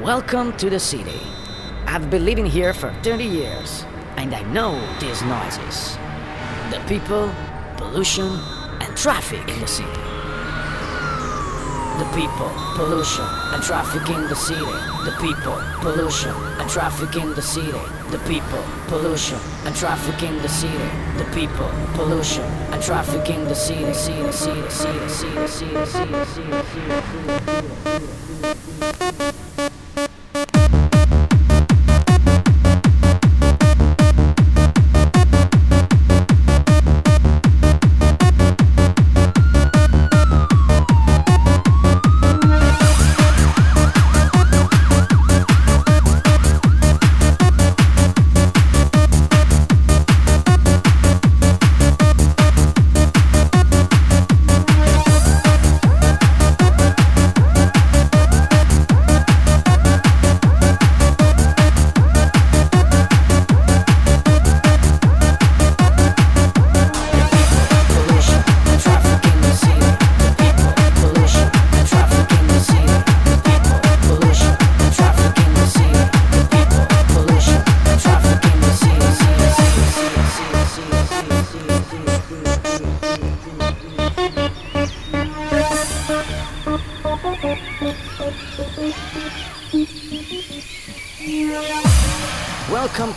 Welcome to the city. I've been living here for 30 years, and I know these noises. The people, pollution, and traffic in the city. The people, pollution, and traffic in the city. The people, pollution, and traffic in the city. The people, pollution, and traffic in the city. The people, pollution, and traffic in the city. City, city, city, city, city, city, city, city.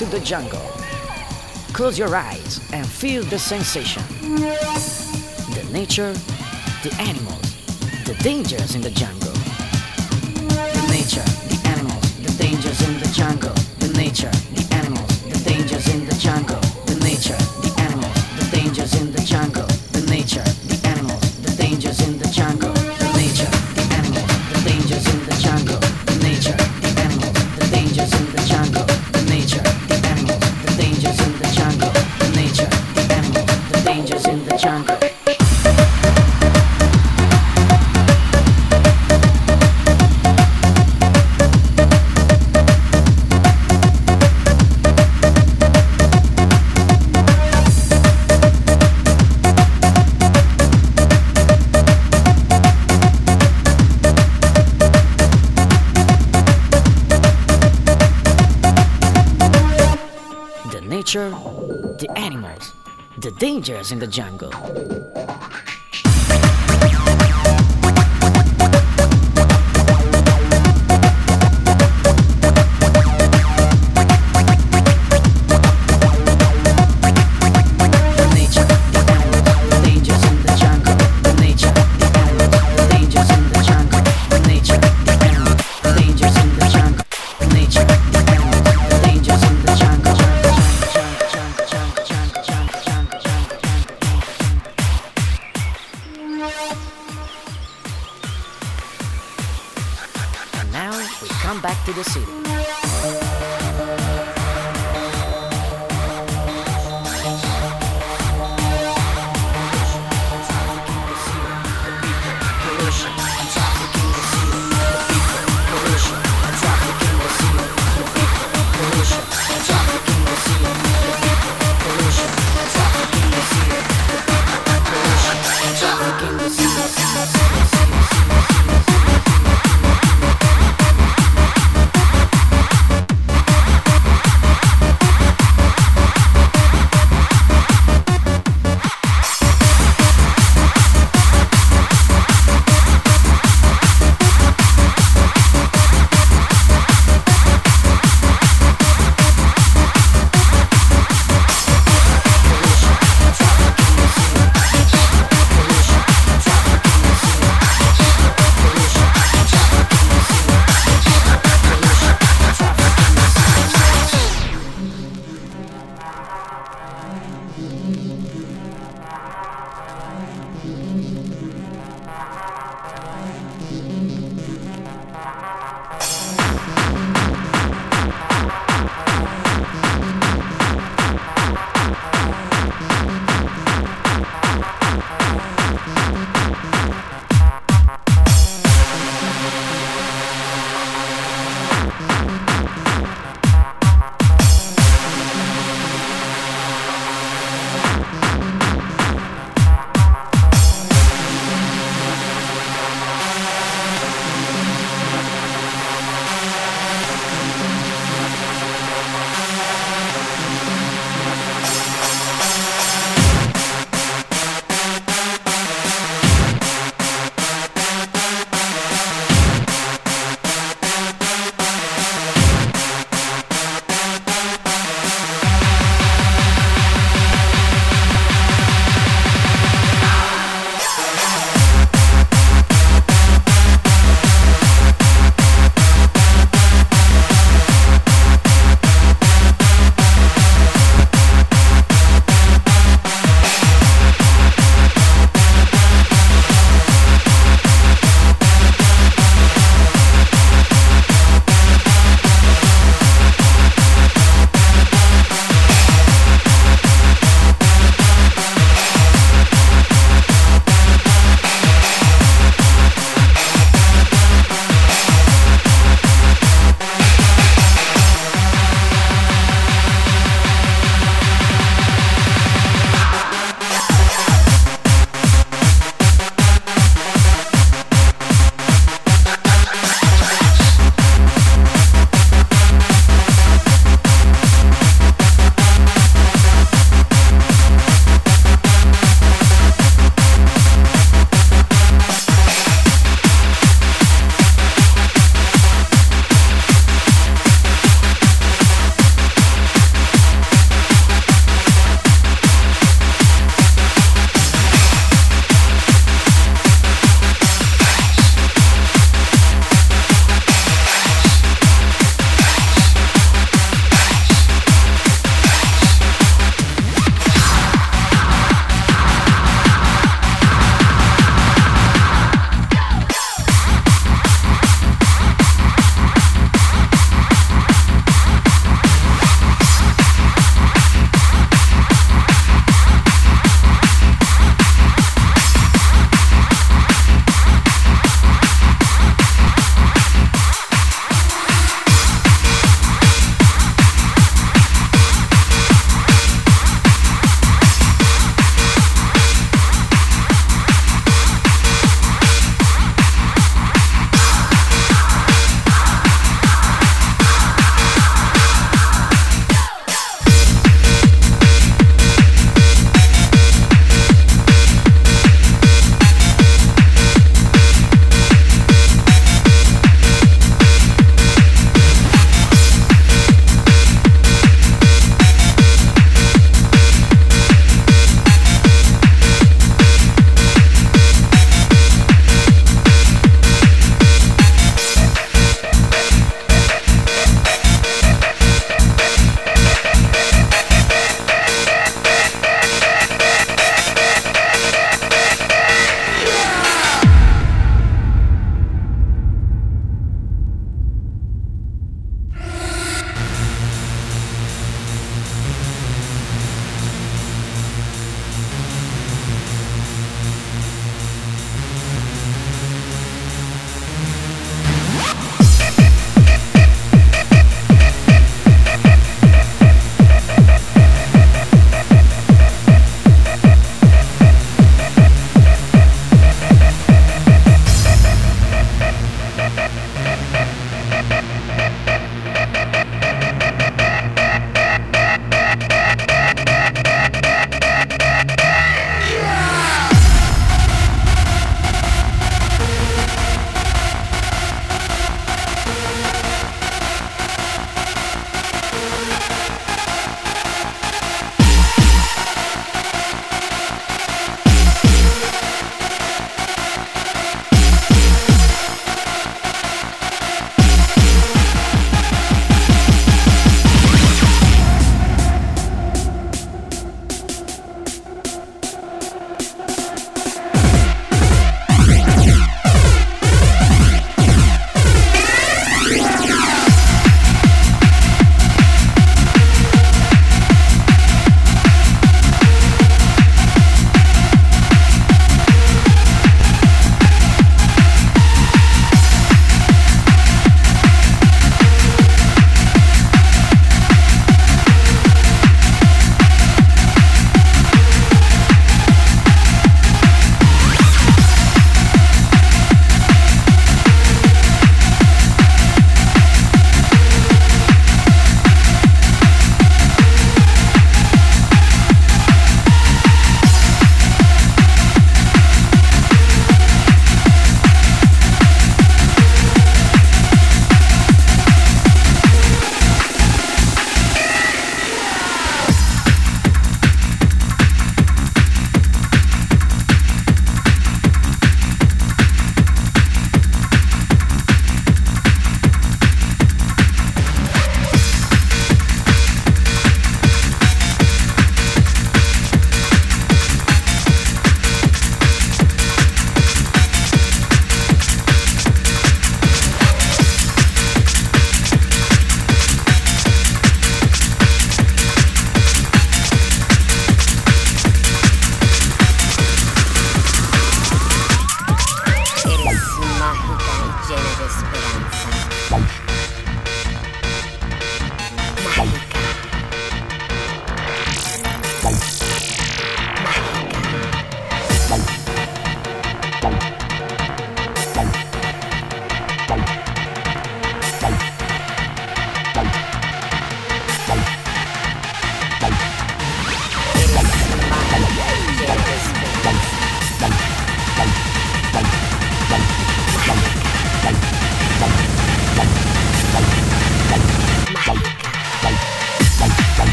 To the jungle. Close your eyes and feel the sensation. The nature, the animals, the dangers in the jungle. Dangers in the jungle.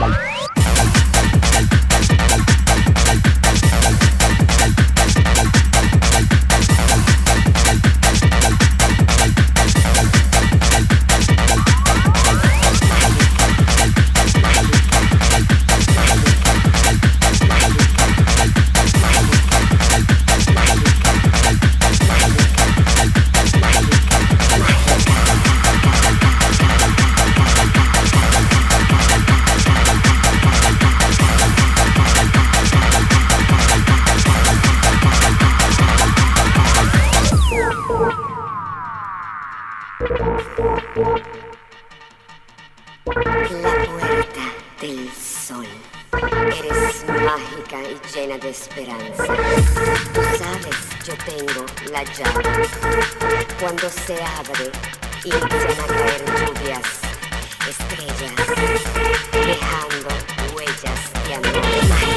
Bye. cuando se abre y empiezan a caer lluvias, estrellas, dejando huellas de amor.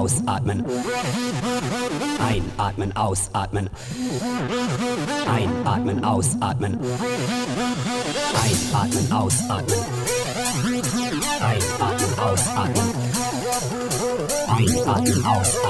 ausatmen. Einatmen, ausatmen. Einatmen, ausatmen. Einatmen, ausatmen. Einatmen, ausatmen. Einatmen, ausatmen.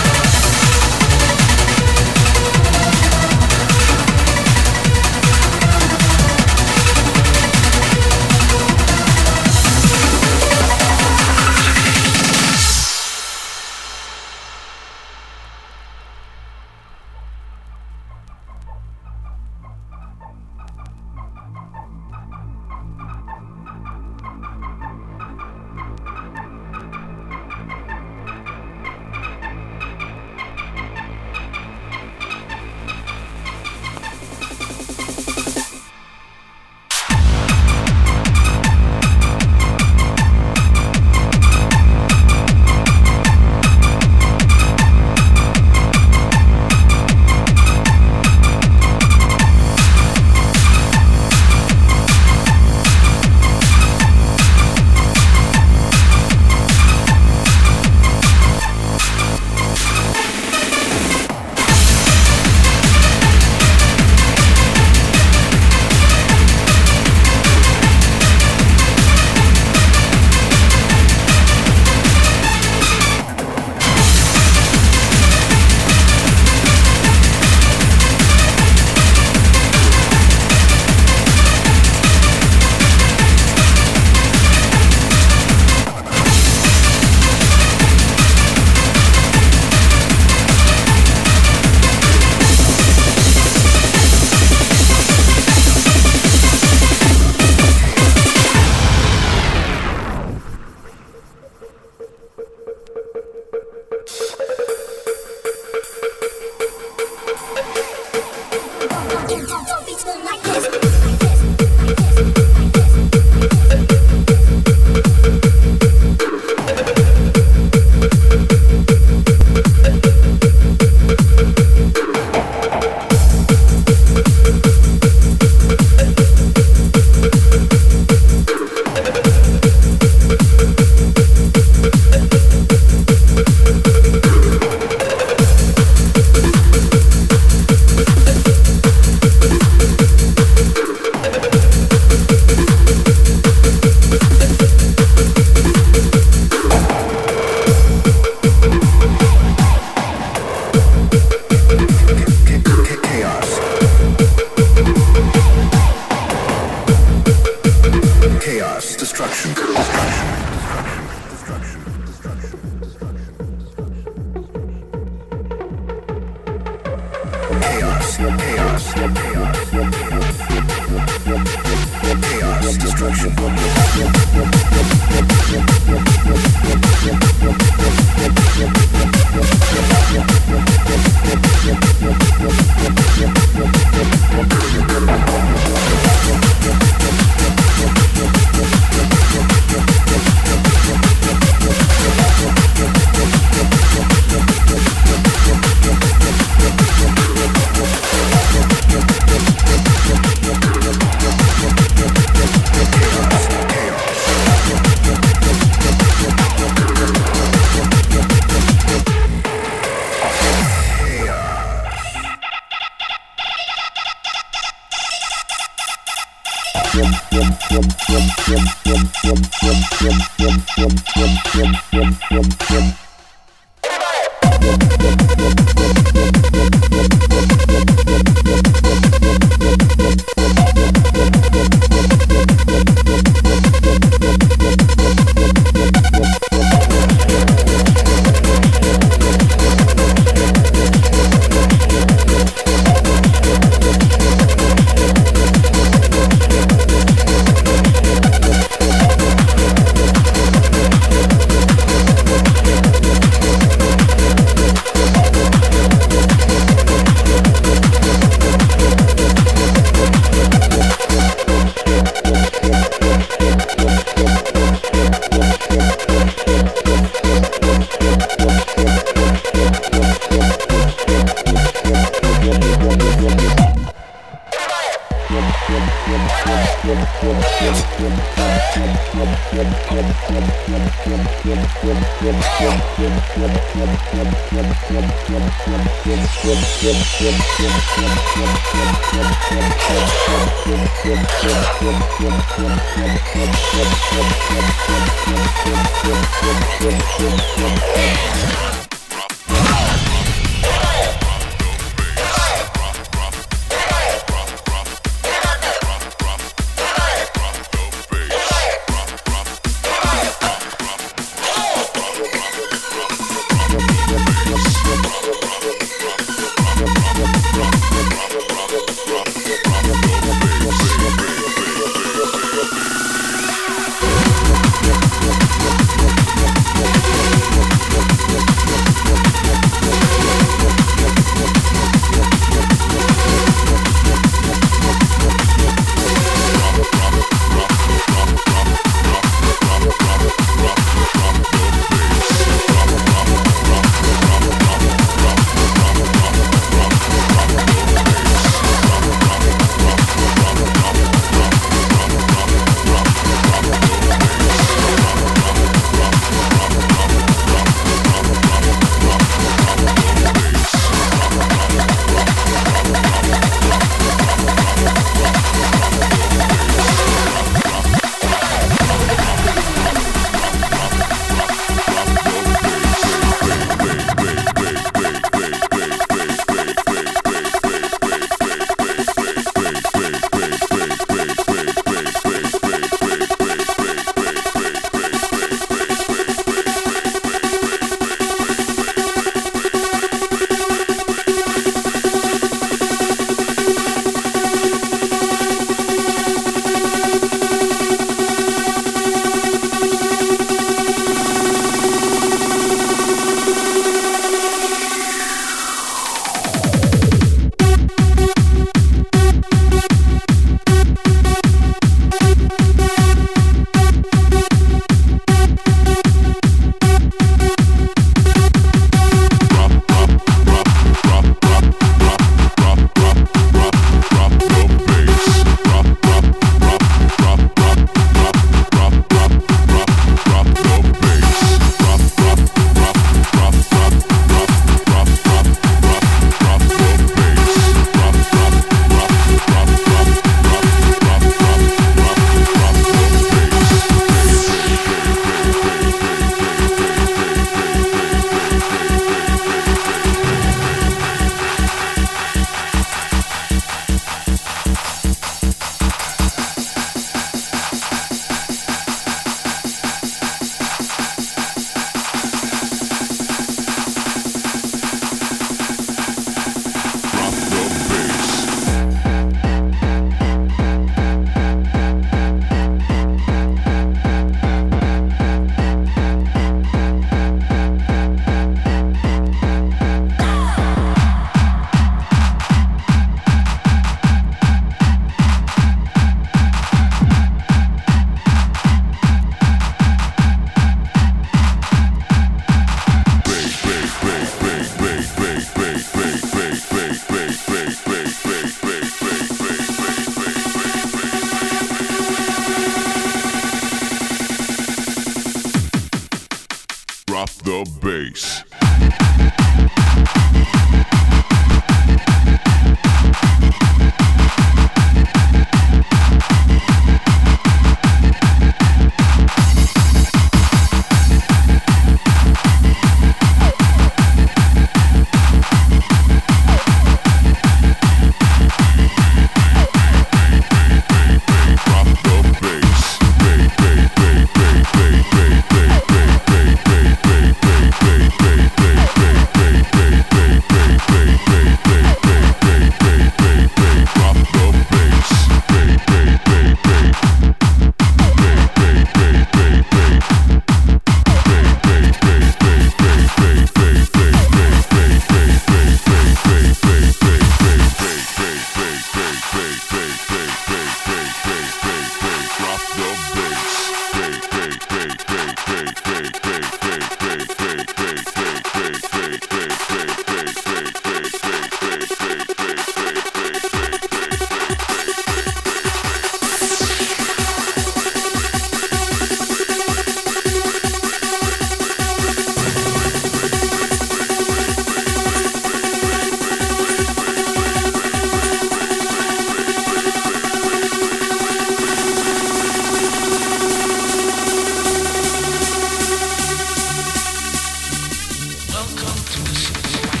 outros.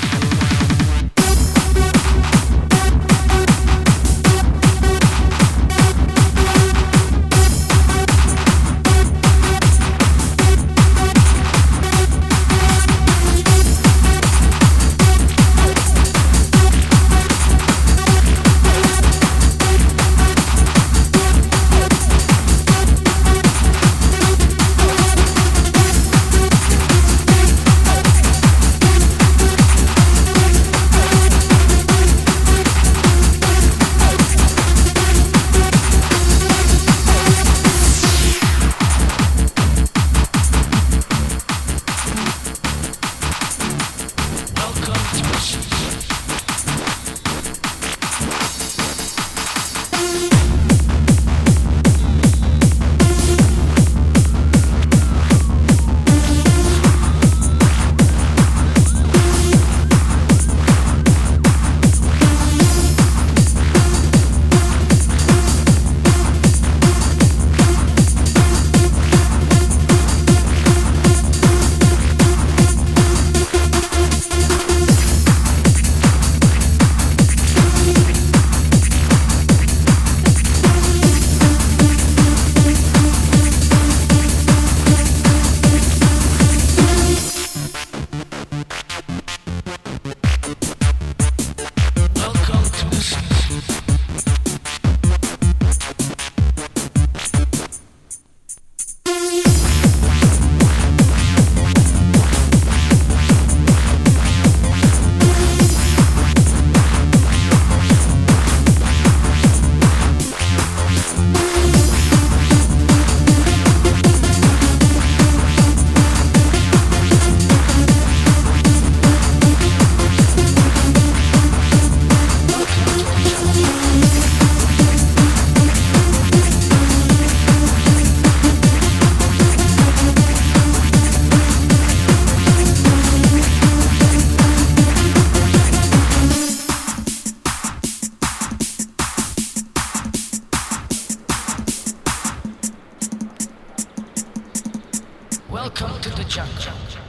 Welcome to the jungle.